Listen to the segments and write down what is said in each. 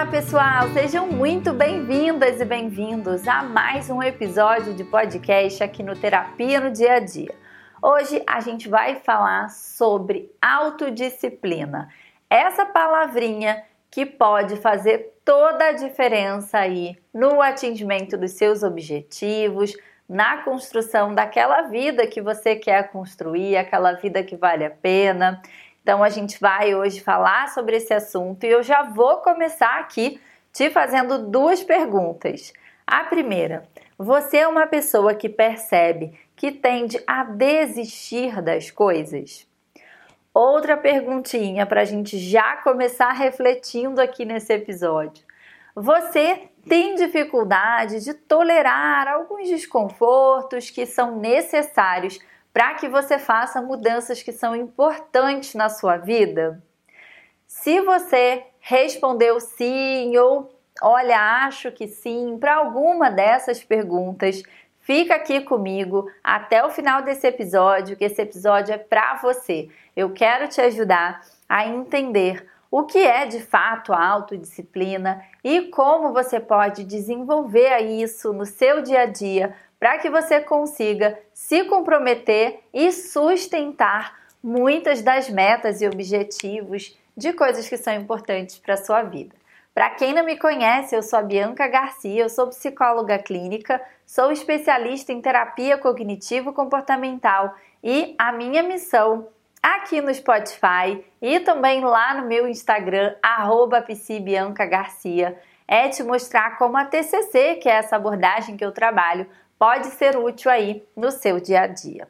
Olá, pessoal! Sejam muito bem-vindas e bem-vindos a mais um episódio de podcast aqui no Terapia no Dia a Dia. Hoje a gente vai falar sobre autodisciplina. Essa palavrinha que pode fazer toda a diferença aí no atingimento dos seus objetivos, na construção daquela vida que você quer construir, aquela vida que vale a pena. Então a gente vai hoje falar sobre esse assunto e eu já vou começar aqui te fazendo duas perguntas. A primeira, você é uma pessoa que percebe que tende a desistir das coisas? Outra perguntinha para a gente já começar refletindo aqui nesse episódio. Você tem dificuldade de tolerar alguns desconfortos que são necessários para que você faça mudanças que são importantes na sua vida? Se você respondeu sim ou olha, acho que sim, para alguma dessas perguntas, fica aqui comigo até o final desse episódio, que esse episódio é para você. Eu quero te ajudar a entender o que é de fato a autodisciplina e como você pode desenvolver isso no seu dia a dia para que você consiga se comprometer e sustentar muitas das metas e objetivos de coisas que são importantes para a sua vida. Para quem não me conhece, eu sou a Bianca Garcia, eu sou psicóloga clínica, sou especialista em terapia cognitivo-comportamental e a minha missão aqui no Spotify e também lá no meu Instagram, arroba é te mostrar como a TCC, que é essa abordagem que eu trabalho, pode ser útil aí no seu dia a dia.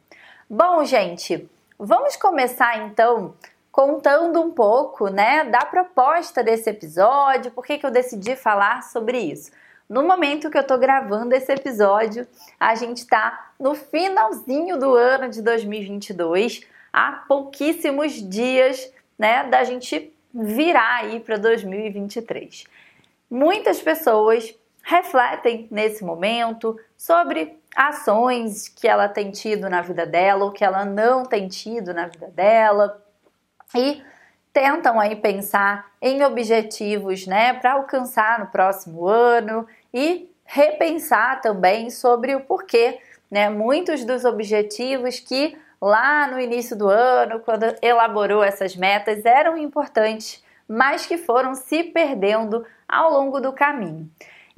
Bom, gente, vamos começar então contando um pouco, né, da proposta desse episódio, por que, que eu decidi falar sobre isso. No momento que eu tô gravando esse episódio, a gente tá no finalzinho do ano de 2022, há pouquíssimos dias, né, da gente virar aí para 2023. Muitas pessoas refletem nesse momento sobre ações que ela tem tido na vida dela ou que ela não tem tido na vida dela e tentam aí pensar em objetivos, né, para alcançar no próximo ano e repensar também sobre o porquê, né, muitos dos objetivos que lá no início do ano, quando elaborou essas metas, eram importantes, mas que foram se perdendo ao longo do caminho.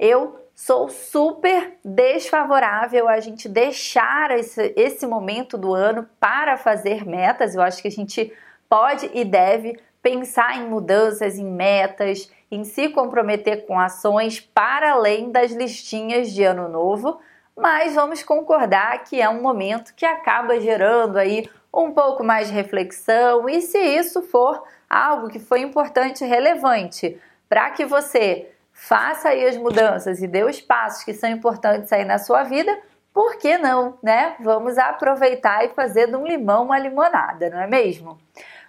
Eu sou super desfavorável a gente deixar esse, esse momento do ano para fazer metas. Eu acho que a gente pode e deve pensar em mudanças, em metas, em se comprometer com ações para além das listinhas de ano novo, mas vamos concordar que é um momento que acaba gerando aí um pouco mais de reflexão e se isso for algo que foi importante e relevante para que você faça aí as mudanças e dê os passos que são importantes aí na sua vida, por que não, né? Vamos aproveitar e fazer de um limão uma limonada, não é mesmo?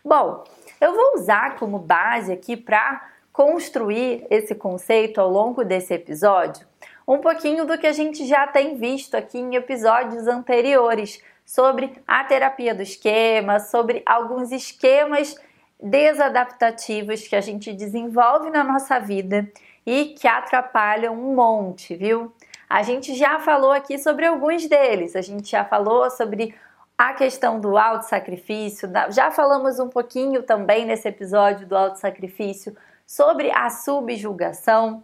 Bom, eu vou usar como base aqui para construir esse conceito ao longo desse episódio um pouquinho do que a gente já tem visto aqui em episódios anteriores sobre a terapia do esquema, sobre alguns esquemas desadaptativos que a gente desenvolve na nossa vida e que atrapalham um monte, viu? A gente já falou aqui sobre alguns deles, a gente já falou sobre a questão do auto-sacrifício, já falamos um pouquinho também nesse episódio do auto-sacrifício sobre a subjugação.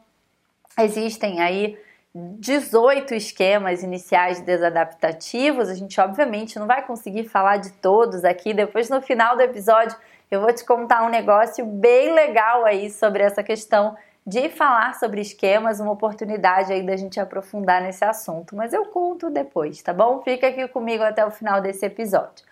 Existem aí 18 esquemas iniciais desadaptativos. A gente, obviamente, não vai conseguir falar de todos aqui. Depois, no final do episódio, eu vou te contar um negócio bem legal aí sobre essa questão de falar sobre esquemas, uma oportunidade aí da gente aprofundar nesse assunto, mas eu conto depois, tá bom? Fica aqui comigo até o final desse episódio.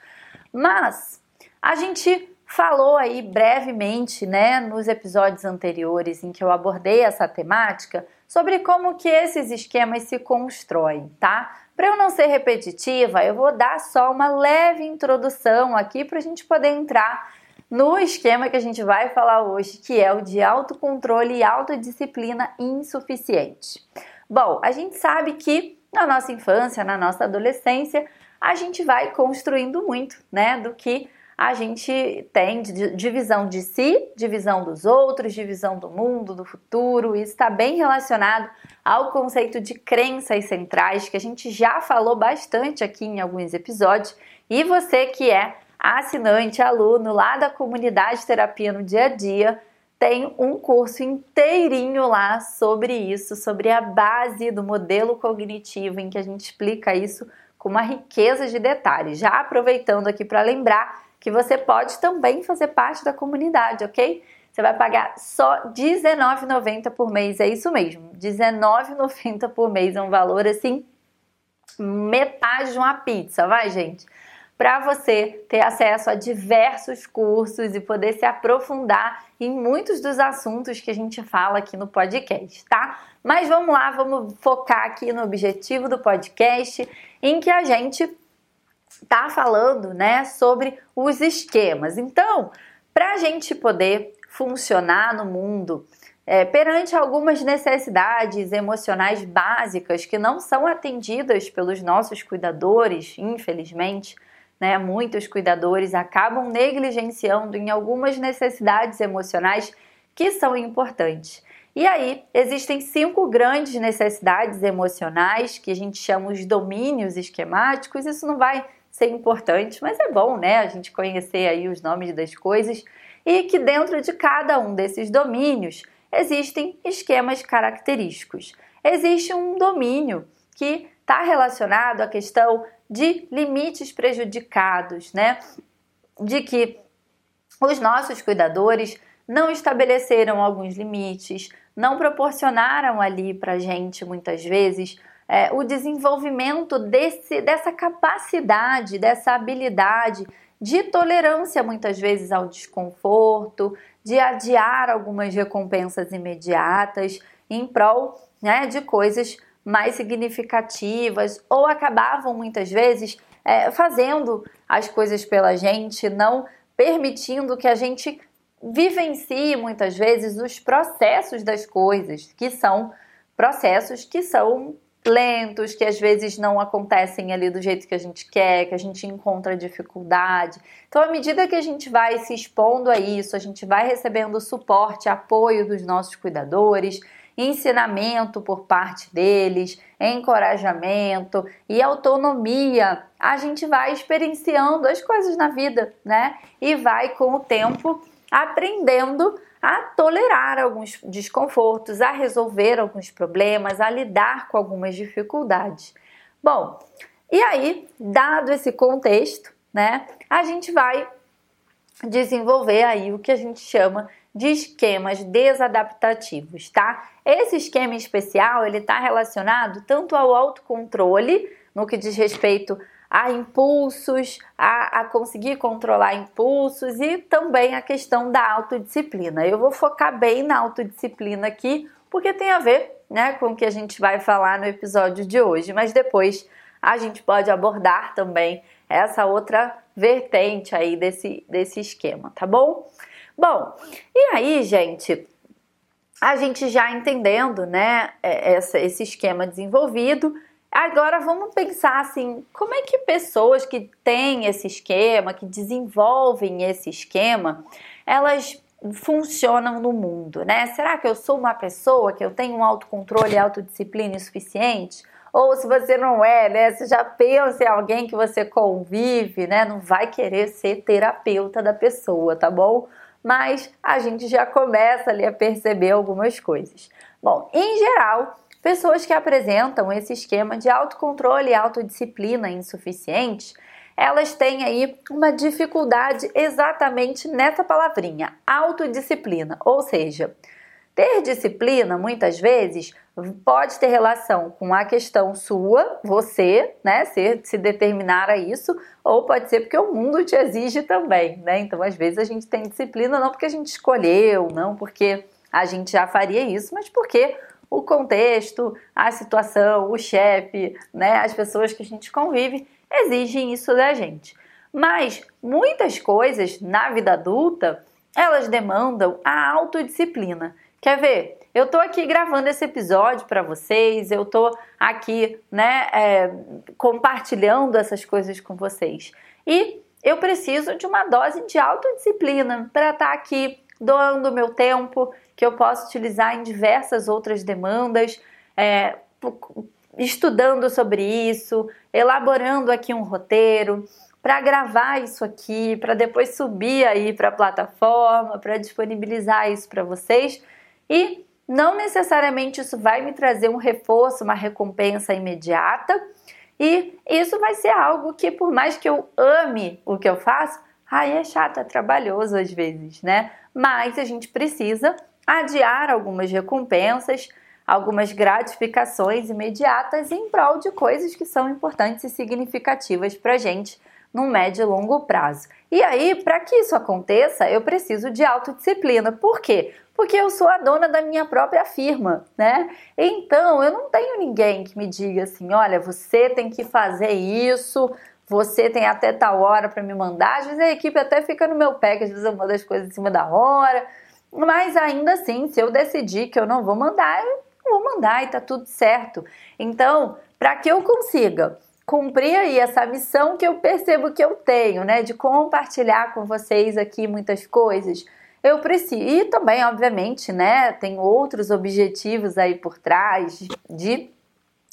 Mas a gente falou aí brevemente, né, nos episódios anteriores em que eu abordei essa temática, sobre como que esses esquemas se constroem, tá? Para eu não ser repetitiva, eu vou dar só uma leve introdução aqui para a gente poder entrar no esquema que a gente vai falar hoje, que é o de autocontrole e autodisciplina insuficiente. Bom, a gente sabe que na nossa infância, na nossa adolescência, a gente vai construindo muito, né, do que a gente tem divisão de si, divisão dos outros, divisão do mundo, do futuro. Isso está bem relacionado ao conceito de crenças centrais, que a gente já falou bastante aqui em alguns episódios. E você que é assinante, aluno lá da comunidade Terapia no Dia a Dia, tem um curso inteirinho lá sobre isso, sobre a base do modelo cognitivo, em que a gente explica isso com uma riqueza de detalhes. Já aproveitando aqui para lembrar que você pode também fazer parte da comunidade, ok? Você vai pagar só R$19,90 por mês, é isso mesmo, R$19,90 por mês, é um valor assim, metade de uma pizza, vai gente? Para você ter acesso a diversos cursos e poder se aprofundar em muitos dos assuntos que a gente fala aqui no podcast, tá? Mas vamos lá, vamos focar aqui no objetivo do podcast, em que a gente tá falando, né, sobre os esquemas. Então, para a gente poder funcionar no mundo é, perante algumas necessidades emocionais básicas que não são atendidas pelos nossos cuidadores, infelizmente, né? Muitos cuidadores acabam negligenciando em algumas necessidades emocionais que são importantes. E aí, existem cinco grandes necessidades emocionais que a gente chama os domínios esquemáticos. Isso não vai ser importante, mas é bom, né? A gente conhecer aí os nomes das coisas e que dentro de cada um desses domínios existem esquemas característicos. Existe um domínio que está relacionado à questão de limites prejudicados, né? De que os nossos cuidadores não estabeleceram alguns limites, não proporcionaram ali para gente muitas vezes é, o desenvolvimento desse, dessa capacidade, dessa habilidade de tolerância muitas vezes ao desconforto, de adiar algumas recompensas imediatas em prol né, de coisas mais significativas ou acabavam muitas vezes é, fazendo as coisas pela gente, não permitindo que a gente vivencie muitas vezes os processos das coisas, que são processos que são lentos, que às vezes não acontecem ali do jeito que a gente quer, que a gente encontra dificuldade. Então, à medida que a gente vai se expondo a isso, a gente vai recebendo suporte, apoio dos nossos cuidadores, ensinamento por parte deles, encorajamento e autonomia, a gente vai experienciando as coisas na vida, né? E vai com o tempo aprendendo a tolerar alguns desconfortos, a resolver alguns problemas, a lidar com algumas dificuldades. Bom, e aí, dado esse contexto, né, a gente vai desenvolver aí o que a gente chama de esquemas desadaptativos, tá? Esse esquema especial, ele está relacionado tanto ao autocontrole, no que diz respeito a impulsos, a, a, conseguir controlar impulsos e também a questão da autodisciplina. Eu vou focar bem na autodisciplina aqui, porque tem a ver né, com o que a gente vai falar no episódio de hoje, mas depois a gente pode abordar também essa outra vertente aí desse, desse esquema, tá bom? Bom, e aí, gente, a gente já entendendo, né, é, essa, esse esquema desenvolvido, agora vamos pensar assim, como é que pessoas que têm esse esquema, que desenvolvem esse esquema, elas funcionam no mundo, né? Será que eu sou uma pessoa que eu tenho um autocontrole e autodisciplina suficiente? Ou se você não é, né? Você já pensa em alguém que você convive, né? Não vai querer ser terapeuta da pessoa, tá bom? Mas a gente já começa ali a perceber algumas coisas. Bom, em geral, pessoas que apresentam esse esquema de autocontrole e autodisciplina insuficiente, elas têm aí uma dificuldade exatamente nessa palavrinha, autodisciplina, ou seja, ter disciplina, muitas vezes, pode ter relação com a questão sua, você, né, se, se determinar a isso, ou pode ser porque o mundo te exige também, né? Então, às vezes a gente tem disciplina não porque a gente escolheu, não porque a gente já faria isso, mas porque o contexto, a situação, o chefe, né, as pessoas que a gente convive exigem isso da gente. Mas muitas coisas na vida adulta, elas demandam a autodisciplina. Quer ver? Eu tô aqui gravando esse episódio para vocês, eu tô aqui, né, é, compartilhando essas coisas com vocês. E eu preciso de uma dose de autodisciplina para estar tá aqui doando meu tempo, que eu posso utilizar em diversas outras demandas, é, estudando sobre isso, elaborando aqui um roteiro para gravar isso aqui, para depois subir aí para a plataforma, para disponibilizar isso para vocês e não necessariamente isso vai me trazer um reforço, uma recompensa imediata, e isso vai ser algo que, por mais que eu ame o que eu faço, ai, é chato, é trabalhoso às vezes, né? Mas a gente precisa adiar algumas recompensas, algumas gratificações imediatas em prol de coisas que são importantes e significativas para gente no médio e longo prazo. E aí, para que isso aconteça, eu preciso de autodisciplina. Por quê? Porque eu sou a dona da minha própria firma, né? Então, eu não tenho ninguém que me diga assim: olha, você tem que fazer isso, você tem até tal hora para me mandar. Às vezes a equipe até fica no meu pé, que às vezes eu mando as coisas em cima da hora. Mas ainda assim, se eu decidir que eu não vou mandar, eu vou mandar e tá tudo certo. Então, para que eu consiga cumprir aí essa missão que eu percebo que eu tenho, né, de compartilhar com vocês aqui muitas coisas. Eu preciso e também, obviamente, né, tem outros objetivos aí por trás de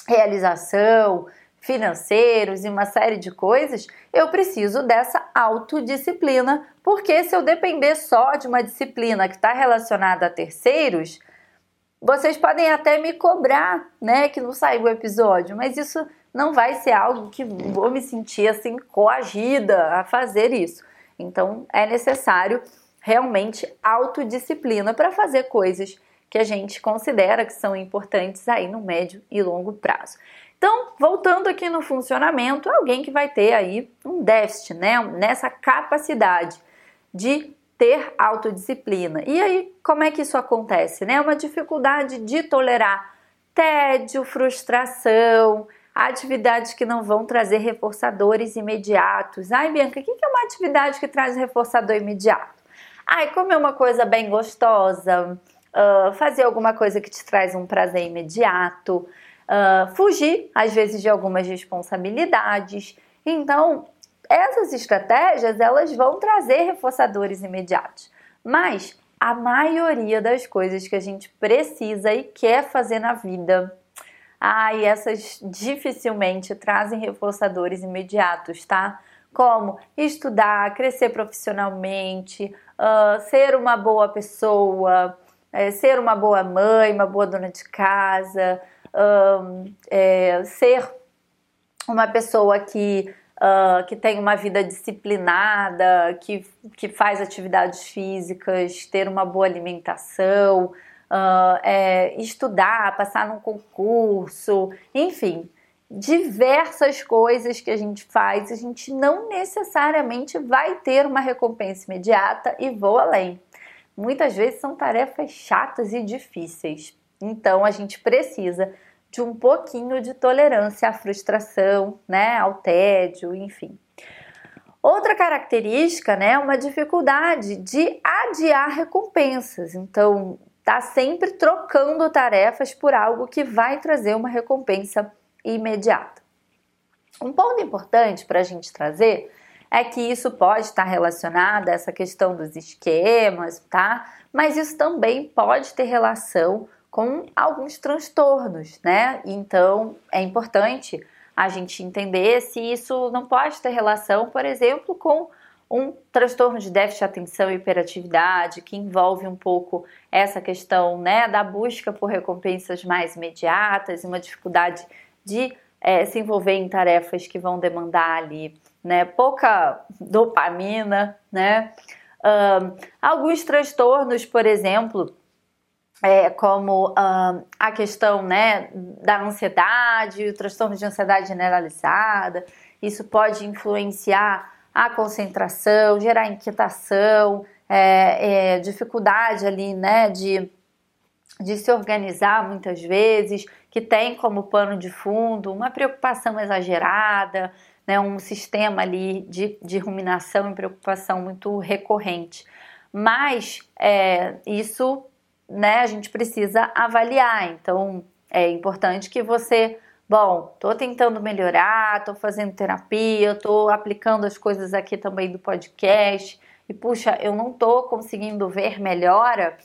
realização, financeiros e uma série de coisas, eu preciso dessa autodisciplina, porque se eu depender só de uma disciplina que está relacionada a terceiros, vocês podem até me cobrar, né, que não saiu o episódio, mas isso não vai ser algo que vou me sentir assim coagida a fazer isso. Então é necessário realmente autodisciplina para fazer coisas que a gente considera que são importantes aí no médio e longo prazo. Então, voltando aqui no funcionamento, alguém que vai ter aí um déficit, né, nessa capacidade de ter autodisciplina. E aí, como é que isso acontece, né? Uma dificuldade de tolerar tédio, frustração, atividades que não vão trazer reforçadores imediatos. Ai, Bianca, o que é uma atividade que traz reforçador imediato? Ai, comer uma coisa bem gostosa, uh, fazer alguma coisa que te traz um prazer imediato, uh, fugir, às vezes, de algumas responsabilidades. Então, essas estratégias, elas vão trazer reforçadores imediatos. Mas a maioria das coisas que a gente precisa e quer fazer na vida e essas dificilmente trazem reforçadores imediatos, tá? Como estudar, crescer profissionalmente, uh, ser uma boa pessoa, é, ser uma boa mãe, uma boa dona de casa, um, é, ser uma pessoa que, uh, que tem uma vida disciplinada, que, que faz atividades físicas, ter uma boa alimentação, uh, é, estudar, passar num concurso, enfim, diversas coisas que a gente faz, a gente não necessariamente vai ter uma recompensa imediata e vou além. Muitas vezes são tarefas chatas e difíceis. Então a gente precisa de um pouquinho de tolerância à frustração, né, ao tédio, enfim. Outra característica, né, é uma dificuldade de adiar recompensas. Então, tá sempre trocando tarefas por algo que vai trazer uma recompensa imediata. Um ponto importante para a gente trazer é que isso pode estar relacionado a essa questão dos esquemas, tá? Mas isso também pode ter relação com alguns transtornos, né? Então é importante a gente entender se isso não pode ter relação, por exemplo, com um transtorno de déficit de atenção e hiperatividade, que envolve um pouco essa questão né, da busca por recompensas mais imediatas e uma dificuldade de é, se envolver em tarefas que vão demandar ali né, pouca dopamina, né? Um, alguns transtornos, por exemplo, é, como um, a questão né, da ansiedade, o transtorno de ansiedade generalizada, isso pode influenciar a concentração, gerar inquietação, é, é, dificuldade ali, né, de, de se organizar muitas vezes, que tem como pano de fundo uma preocupação exagerada, né, um sistema ali de, de ruminação e preocupação muito recorrente. Mas é, isso né, a gente precisa avaliar, então é importante que você bom, tô tentando melhorar, tô fazendo terapia, tô aplicando as coisas aqui também do podcast e puxa, eu não tô conseguindo ver melhora,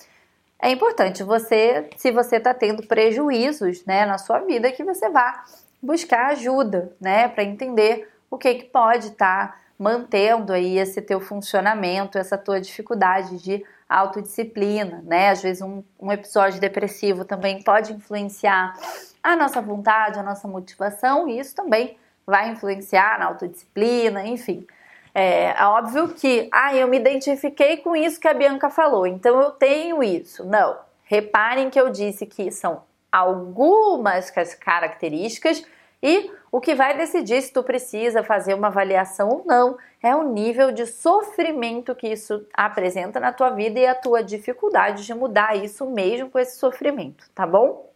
é importante você, se você está tendo prejuízos, né, na sua vida, que você vá buscar ajuda, né, para entender o que que pode estar tá mantendo aí esse teu funcionamento, essa tua dificuldade de autodisciplina, né? Às vezes um, um episódio depressivo também pode influenciar a nossa vontade, a nossa motivação, e isso também vai influenciar na autodisciplina, enfim. É, é óbvio que, ah, eu me identifiquei com isso que a Bianca falou, então eu tenho isso. Não. Reparem que eu disse que são algumas características e o que vai decidir se tu precisa fazer uma avaliação ou não é o nível de sofrimento que isso apresenta na tua vida e a tua dificuldade de mudar isso mesmo com esse sofrimento, tá bom?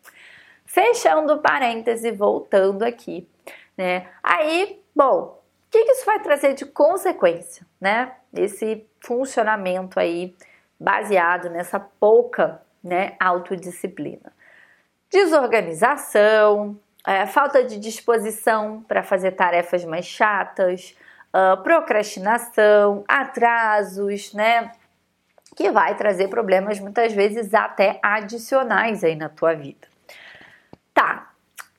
Fechando parêntese, voltando aqui, né? Aí, bom, que, que isso vai trazer de consequência, né? Esse funcionamento aí baseado nessa pouca né, autodisciplina. Desorganização, é, falta de disposição para fazer tarefas mais chatas, uh, procrastinação, atrasos, né? Que vai trazer problemas muitas vezes até adicionais aí na tua vida.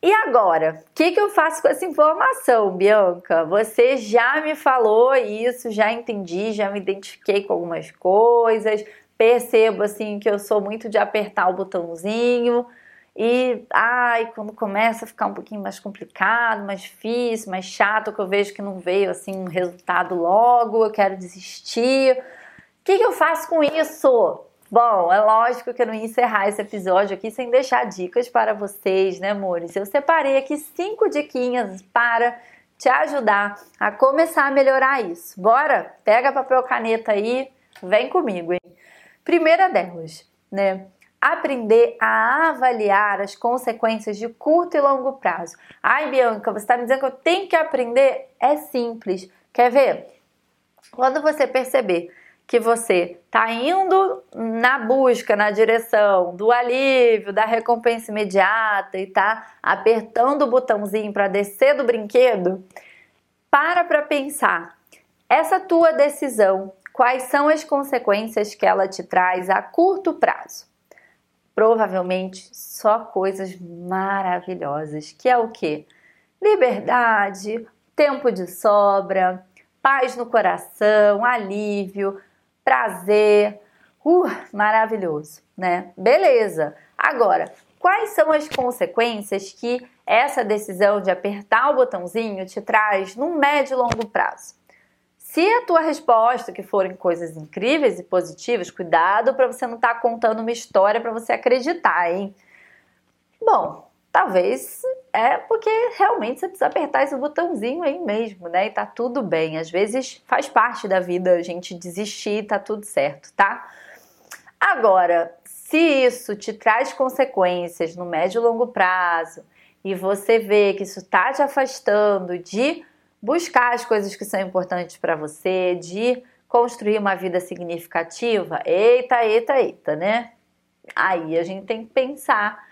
E agora, o que, que eu faço com essa informação, Bianca? Você já me falou isso, já entendi, já me identifiquei com algumas coisas, percebo assim que eu sou muito de apertar o botãozinho e ai, quando começa a ficar um pouquinho mais complicado, mais difícil, mais chato, que eu vejo que não veio assim um resultado logo, eu quero desistir. O que, que eu faço com isso? Bom, é lógico que eu não ia encerrar esse episódio aqui sem deixar dicas para vocês, né, amores? Eu separei aqui cinco diquinhas para te ajudar a começar a melhorar isso. Bora? Pega papel caneta aí, vem comigo, hein? Primeira delas, né? Aprender a avaliar as consequências de curto e longo prazo. Ai, Bianca, você está me dizendo que eu tenho que aprender? É simples. Quer ver? Quando você perceber que você está indo na busca, na direção do alívio, da recompensa imediata e está apertando o botãozinho para descer do brinquedo, para para pensar. Essa tua decisão, quais são as consequências que ela te traz a curto prazo? Provavelmente só coisas maravilhosas, que é o que? Liberdade, tempo de sobra, paz no coração, alívio, prazer. Uh, maravilhoso, né? Beleza. Agora, quais são as consequências que essa decisão de apertar o botãozinho te traz no médio e longo prazo? Se a tua resposta que forem coisas incríveis e positivas, cuidado para você não estar tá contando uma história para você acreditar, hein? Bom, talvez é porque realmente você precisa apertar esse botãozinho aí mesmo, né? E tá tudo bem. Às vezes faz parte da vida a gente desistir, tá tudo certo, tá? Agora, se isso te traz consequências no médio e longo prazo e você vê que isso tá te afastando de buscar as coisas que são importantes para você, de construir uma vida significativa, eita, eita, eita, né? Aí a gente tem que pensar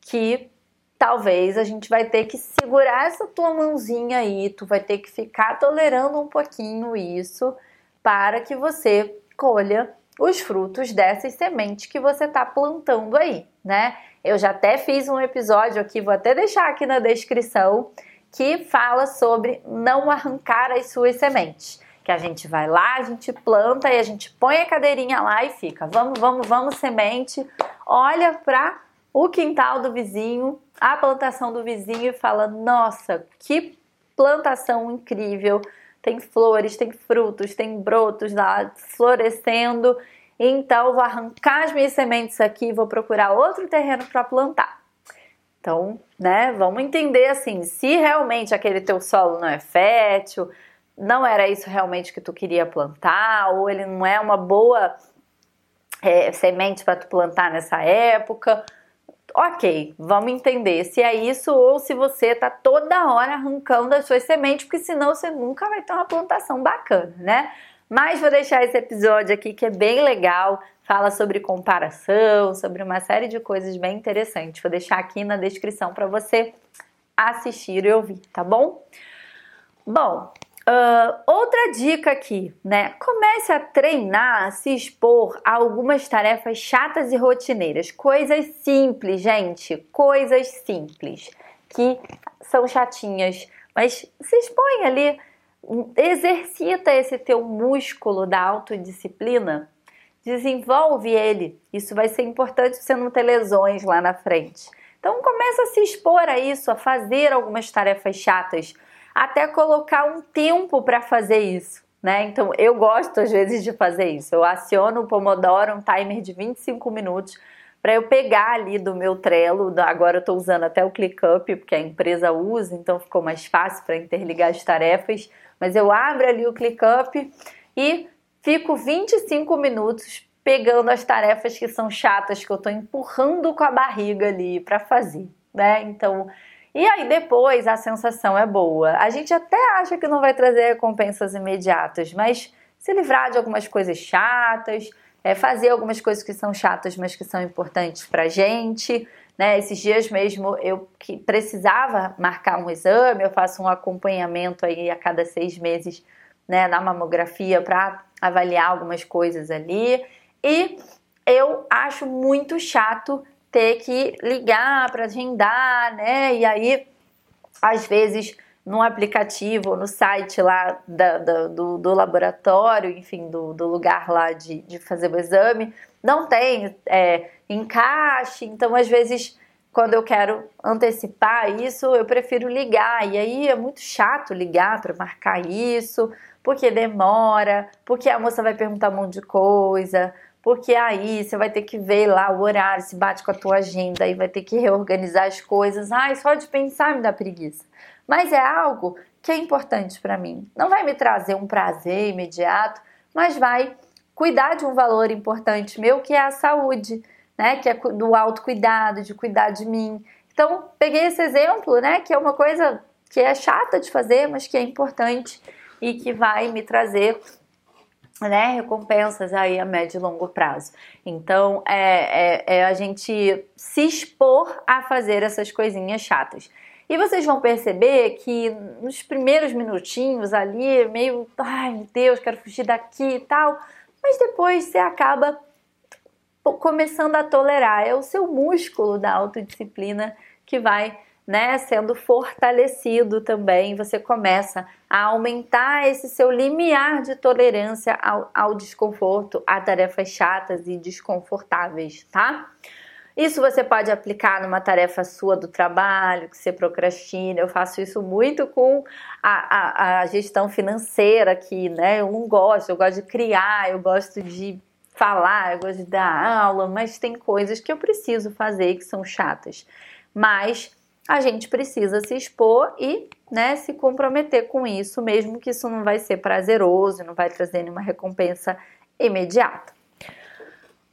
que talvez a gente vai ter que segurar essa tua mãozinha aí, tu vai ter que ficar tolerando um pouquinho isso para que você colha os frutos dessas sementes que você está plantando aí, né? Eu já até fiz um episódio aqui, vou até deixar aqui na descrição, que fala sobre não arrancar as suas sementes. Que a gente vai lá, a gente planta e a gente põe a cadeirinha lá e fica. Vamos, vamos, vamos, semente. Olha para o quintal do vizinho, a plantação do vizinho e fala: Nossa, que plantação incrível! Tem flores, tem frutos, tem brotos lá florescendo. Então, vou arrancar as minhas sementes aqui e vou procurar outro terreno para plantar. Então, né, vamos entender assim, se realmente aquele teu solo não é fértil, não era isso realmente que tu queria plantar, ou ele não é uma boa é, semente para tu plantar nessa época, ok, vamos entender se é isso ou se você tá toda hora arrancando as suas sementes, porque senão você nunca vai ter uma plantação bacana, né? Mas vou deixar esse episódio aqui que é bem legal, fala sobre comparação, sobre uma série de coisas bem interessantes. Vou deixar aqui na descrição para você assistir e ouvir, tá bom? Bom, Uh, outra dica aqui, né? Comece a treinar, se expor a algumas tarefas chatas e rotineiras. Coisas simples, gente. Coisas simples que são chatinhas, mas se expõe ali, exercita esse teu músculo da autodisciplina, desenvolve ele. Isso vai ser importante você não ter lesões lá na frente. Então começa a se expor a isso, a fazer algumas tarefas chatas até colocar um tempo para fazer isso. Né? Então eu gosto às vezes de fazer isso. Eu aciono o Pomodoro, um timer de 25 minutos, para eu pegar ali do meu Trello. Agora eu estou usando até o ClickUp, porque a empresa usa, então ficou mais fácil para interligar as tarefas. Mas eu abro ali o ClickUp e fico 25 minutos pegando as tarefas que são chatas, que eu estou empurrando com a barriga ali para fazer. Né? Então e aí depois a sensação é boa. A gente até acha que não vai trazer recompensas imediatas, mas se livrar de algumas coisas chatas, é, fazer algumas coisas que são chatas, mas que são importantes pra gente. Né? Esses dias mesmo eu que precisava marcar um exame, eu faço um acompanhamento aí a cada seis meses né, na mamografia para avaliar algumas coisas ali. E eu acho muito chato ter que ligar para agendar, né? E aí, às vezes, no aplicativo, no site lá da, da, do, do, laboratório, enfim, do, do, lugar lá de, de fazer o exame, não tem é, encaixe, então às vezes quando eu quero antecipar isso, eu prefiro ligar. E aí é muito chato ligar para marcar isso, porque demora, porque a moça vai perguntar um monte de coisa, porque aí você vai ter que ver lá o horário, se bate com a tua agenda, aí vai ter que reorganizar as coisas. Ai, só de pensar me dá preguiça. Mas é algo que é importante para mim. Não vai me trazer um prazer imediato, mas vai cuidar de um valor importante meu, que é a saúde, né? Que é do autocuidado, de cuidar de mim. Então, peguei esse exemplo, né? Que é uma coisa que é chata de fazer, mas que é importante e que vai me trazer né, recompensas aí a médio e longo prazo. Então, é, é, é, a gente se expor a fazer essas coisinhas chatas. E vocês vão perceber que nos primeiros minutinhos ali, meio, ai meu Deus, quero fugir daqui e tal, mas depois você acaba começando a tolerar. É o seu músculo da autodisciplina que vai né, sendo fortalecido também, você começa a aumentar esse seu limiar de tolerância ao, ao desconforto, a tarefas chatas e desconfortáveis, tá? Isso você pode aplicar numa tarefa sua do trabalho, que você procrastina. Eu faço isso muito com a, a, a, gestão financeira aqui, né? Eu não gosto, eu gosto de criar, eu gosto de falar, eu gosto de dar aula, mas tem coisas que eu preciso fazer que são chatas. Mas a gente precisa se expor e né, se comprometer com isso, mesmo que isso não vai ser prazeroso, não vai trazer nenhuma recompensa imediata.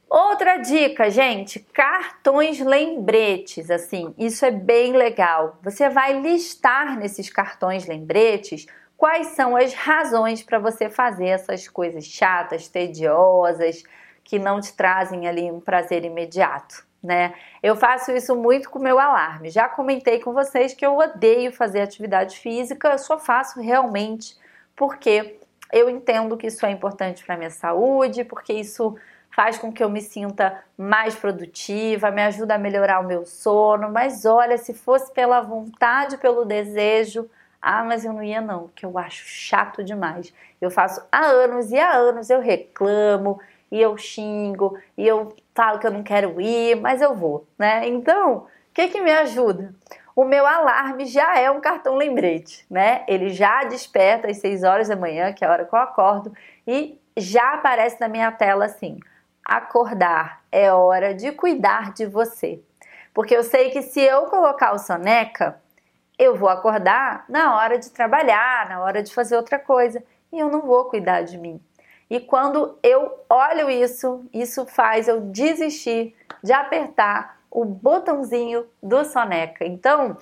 Outra dica, gente, cartões lembretes, assim, isso é bem legal. Você vai listar nesses cartões lembretes quais são as razões para você fazer essas coisas chatas, tediosas, que não te trazem ali um prazer imediato né? Eu faço isso muito com meu alarme. Já comentei com vocês que eu odeio fazer atividade física, eu só faço realmente porque eu entendo que isso é importante para minha saúde, porque isso faz com que eu me sinta mais produtiva, me ajuda a melhorar o meu sono. Mas olha, se fosse pela vontade, pelo desejo, ah, mas eu não ia não, porque eu acho chato demais. Eu faço há anos e há anos eu reclamo, e eu xingo, e eu falo que eu não quero ir, mas eu vou, né? Então, o que que me ajuda? O meu alarme já é um cartão lembrete, né? Ele já desperta às 6 horas da manhã, que é a hora que eu acordo, e já aparece na minha tela assim: acordar é hora de cuidar de você. Porque eu sei que se eu colocar o soneca, eu vou acordar na hora de trabalhar, na hora de fazer outra coisa, e eu não vou cuidar de mim. E quando eu olho isso, isso faz eu desistir de apertar o botãozinho do soneca. Então,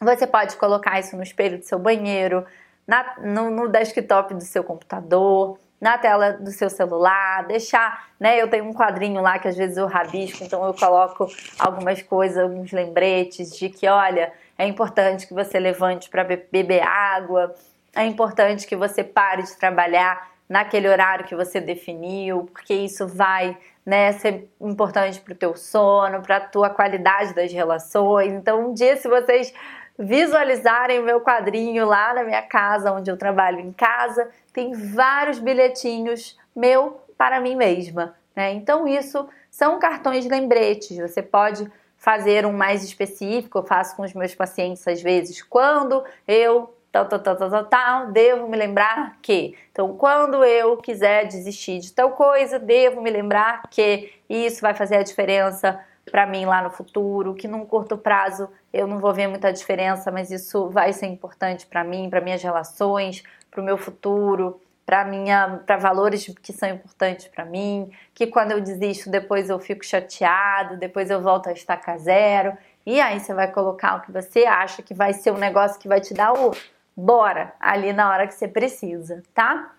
você pode colocar isso no espelho do seu banheiro, na, no, no desktop do seu computador, na tela do seu celular, deixar, né? Eu tenho um quadrinho lá que às vezes eu rabisco, então eu coloco algumas coisas, alguns lembretes de que, olha, é importante que você levante para beber água, é importante que você pare de trabalhar naquele horário que você definiu, porque isso vai né, ser importante para o teu sono, para a tua qualidade das relações. Então, um dia, se vocês visualizarem o meu quadrinho lá na minha casa, onde eu trabalho em casa, tem vários bilhetinhos meu para mim mesma. Né? Então, isso são cartões lembretes. Você pode fazer um mais específico, eu faço com os meus pacientes às vezes, quando eu tal, tal, tal, tal, tal, tal, devo me lembrar que. Então, quando eu quiser desistir de tal coisa, devo me lembrar que isso vai fazer a diferença para mim lá no futuro, que num curto prazo eu não vou ver muita diferença, mas isso vai ser importante para mim, para minhas relações, para o meu futuro, para minha, para valores que são importantes para mim, que quando eu desisto depois eu fico chateado, depois eu volto a estacar zero. E aí você vai colocar o que você acha que vai ser um negócio que vai te dar o bora ali na hora que você precisa, tá?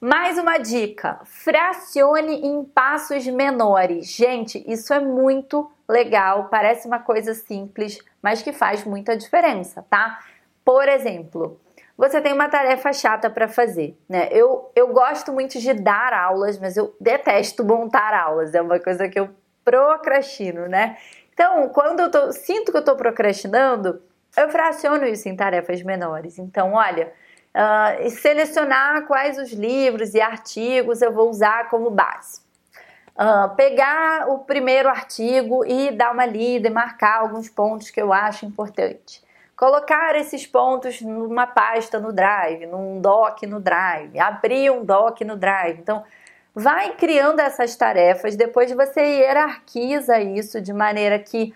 Mais uma dica: fracione em passos menores. Gente, isso é muito legal, parece uma coisa simples, mas que faz muita diferença, tá? Por exemplo, você tem uma tarefa chata para fazer, né? Eu, eu gosto muito de dar aulas, mas eu detesto montar aulas, é uma coisa que eu procrastino, né? Então, quando eu tô, sinto que eu tô procrastinando, eu fraciono isso em tarefas menores. Então, olha, uh, selecionar quais os livros e artigos eu vou usar como base. Uh, pegar o primeiro artigo e dar uma lida e marcar alguns pontos que eu acho importante. Colocar esses pontos numa pasta no Drive, num doc no Drive, abrir um doc no Drive. Então, vai criando essas tarefas, depois você hierarquiza isso de maneira que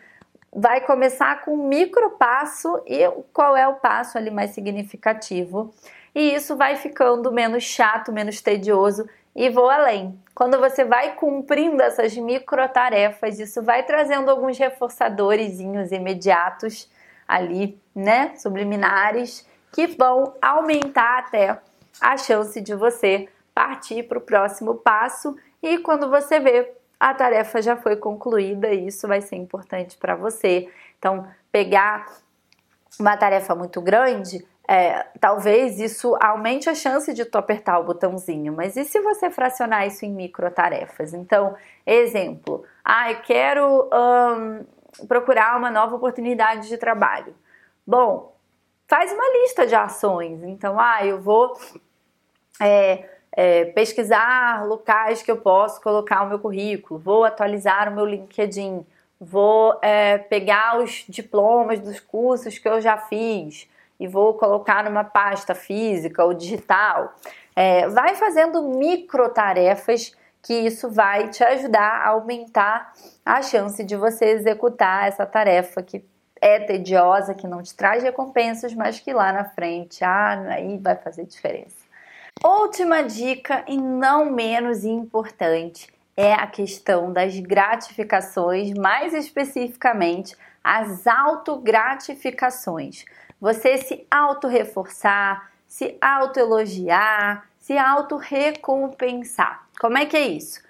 vai começar com um micro passo e qual é o passo ali mais significativo. E isso vai ficando menos chato, menos tedioso e vou além. Quando você vai cumprindo essas micro tarefas, isso vai trazendo alguns reforçadores imediatos ali, né, subliminares, que vão aumentar até a chance de você partir para o próximo passo e quando você vê a tarefa já foi concluída e isso vai ser importante para você. Então, pegar uma tarefa muito grande, é, talvez isso aumente a chance de tu apertar o botãozinho, mas e se você fracionar isso em micro tarefas? Então, exemplo, ah, eu quero um, procurar uma nova oportunidade de trabalho. Bom, faz uma lista de ações. Então, ah, eu vou é, é, pesquisar locais que eu posso colocar o meu currículo, vou atualizar o meu LinkedIn, vou é, pegar os diplomas dos cursos que eu já fiz e vou colocar numa pasta física ou digital. É, vai fazendo micro tarefas que isso vai te ajudar a aumentar a chance de você executar essa tarefa que é tediosa, que não te traz recompensas, mas que lá na frente, ah, aí vai fazer diferença. Última dica e não menos importante é a questão das gratificações, mais especificamente as autogratificações. Você se auto-reforçar, se auto-elogiar, se auto-recompensar. Como é que é isso?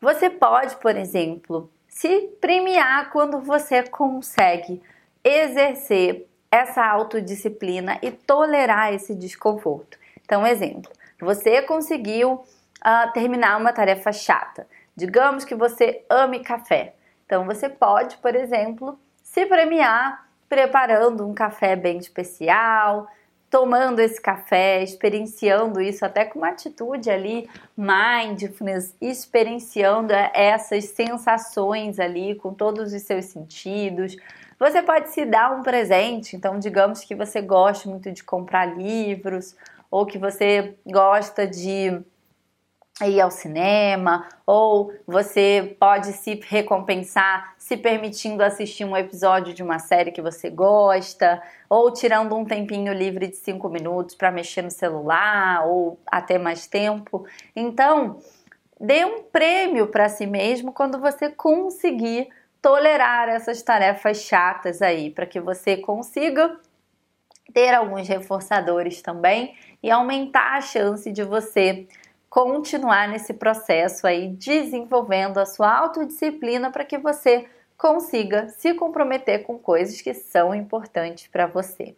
Você pode, por exemplo, se premiar quando você consegue exercer essa autodisciplina e tolerar esse desconforto. Então, exemplo, você conseguiu uh, terminar uma tarefa chata. Digamos que você ame café. Então você pode, por exemplo, se premiar preparando um café bem especial, tomando esse café, experienciando isso até com uma atitude ali mindfulness, experienciando essas sensações ali com todos os seus sentidos. Você pode se dar um presente, então digamos que você gosta muito de comprar livros ou que você gosta de ir ao cinema, ou você pode se recompensar se permitindo assistir um episódio de uma série que você gosta, ou tirando um tempinho livre de cinco minutos para mexer no celular, ou até mais tempo. Então, dê um prêmio para si mesmo quando você conseguir tolerar essas tarefas chatas aí, para que você consiga ter alguns reforçadores também e aumentar a chance de você continuar nesse processo aí, desenvolvendo a sua autodisciplina para que você consiga se comprometer com coisas que são importantes para você.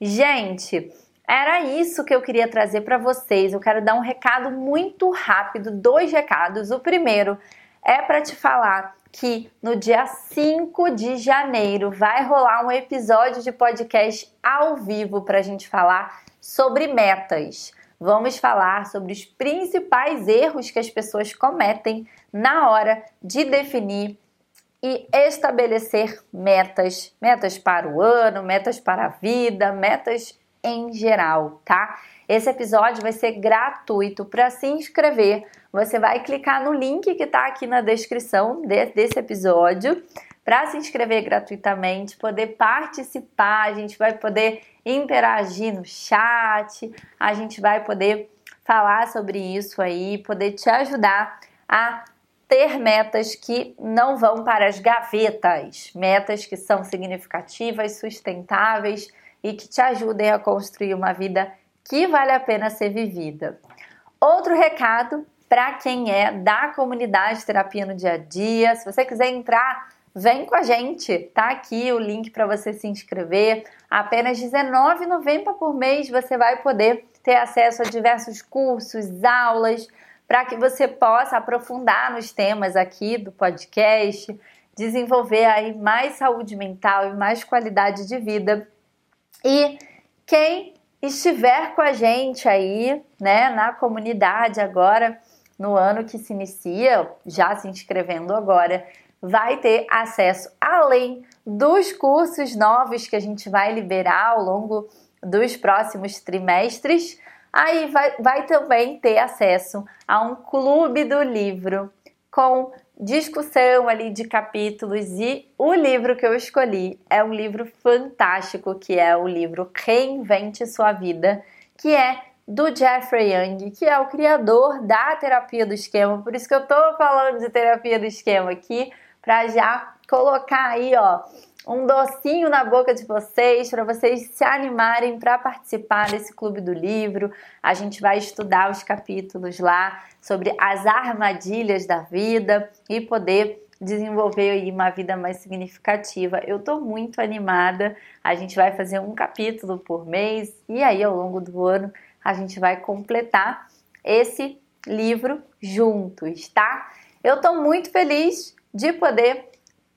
Gente, era isso que eu queria trazer para vocês. Eu quero dar um recado muito rápido, dois recados. O primeiro é para te falar que no dia 5 de janeiro vai rolar um episódio de podcast ao vivo para a gente falar sobre metas. Vamos falar sobre os principais erros que as pessoas cometem na hora de definir e estabelecer metas, metas para o ano, metas para a vida, metas em geral, tá? Esse episódio vai ser gratuito. Para se inscrever, você vai clicar no link que está aqui na descrição de, desse episódio para se inscrever gratuitamente, poder participar, a gente vai poder interagir no chat, a gente vai poder falar sobre isso aí, poder te ajudar a ter metas que não vão para as gavetas, metas que são significativas, sustentáveis e que te ajudem a construir uma vida que vale a pena ser vivida. Outro recado para quem é da comunidade Terapia no Dia a Dia, se você quiser entrar, vem com a gente. Tá aqui o link para você se inscrever. Apenas R$19,90 por mês você vai poder ter acesso a diversos cursos, aulas, para que você possa aprofundar nos temas aqui do podcast, desenvolver aí mais saúde mental e mais qualidade de vida. E quem estiver com a gente aí, né, na comunidade agora, no ano que se inicia, já se inscrevendo agora, vai ter acesso além dos cursos novos que a gente vai liberar ao longo dos próximos trimestres Aí vai, vai também ter acesso a um clube do livro com discussão ali de capítulos e o livro que eu escolhi é um livro fantástico que é o livro Reinvente Sua Vida, que é do Jeffrey Young, que é o criador da terapia do esquema. Por isso que eu tô falando de terapia do esquema aqui, para já colocar aí, ó, um docinho na boca de vocês, para vocês se animarem para participar desse clube do livro. A gente vai estudar os capítulos lá sobre as armadilhas da vida e poder desenvolver aí uma vida mais significativa. Eu estou muito animada. A gente vai fazer um capítulo por mês e aí ao longo do ano a gente vai completar esse livro juntos, tá? Eu estou muito feliz de poder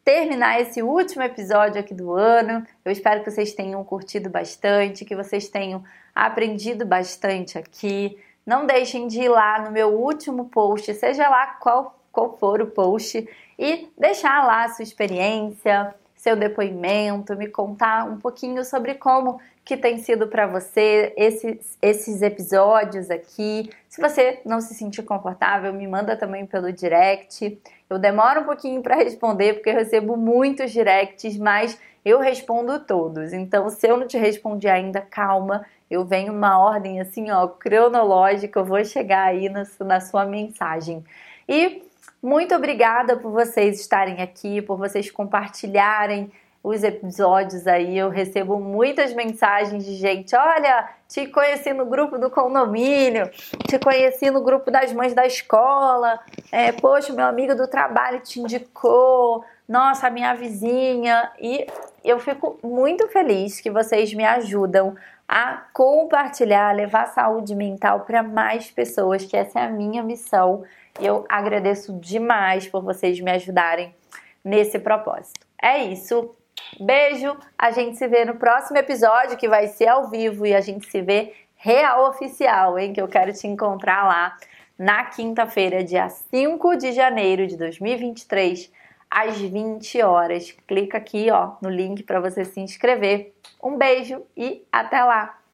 terminar esse último episódio aqui do ano. Eu espero que vocês tenham curtido bastante, que vocês tenham aprendido bastante aqui. Não deixem de ir lá no meu último post, seja lá qual, qual for o post, e deixar lá a sua experiência, seu depoimento, me contar um pouquinho sobre como que tem sido para você esses, esses episódios aqui. Se você não se sentir confortável, me manda também pelo direct. Eu demoro um pouquinho para responder porque eu recebo muitos directs, mas eu respondo todos. Então, se eu não te respondi ainda, calma, eu venho uma ordem assim, ó, cronológica, eu vou chegar aí na, na sua mensagem. E muito obrigada por vocês estarem aqui, por vocês compartilharem os episódios aí. Eu recebo muitas mensagens de gente: olha, te conheci no grupo do condomínio, te conheci no grupo das mães da escola, é, poxa, meu amigo do trabalho te indicou, nossa, minha vizinha. E eu fico muito feliz que vocês me ajudam a compartilhar, levar saúde mental para mais pessoas, que essa é a minha missão. Eu agradeço demais por vocês me ajudarem nesse propósito. É isso. Beijo. A gente se vê no próximo episódio que vai ser ao vivo e a gente se vê real oficial, hein? Que eu quero te encontrar lá na quinta-feira, dia 5 de janeiro de 2023, às 20 horas. Clica aqui, ó, no link para você se inscrever. Um beijo e até lá.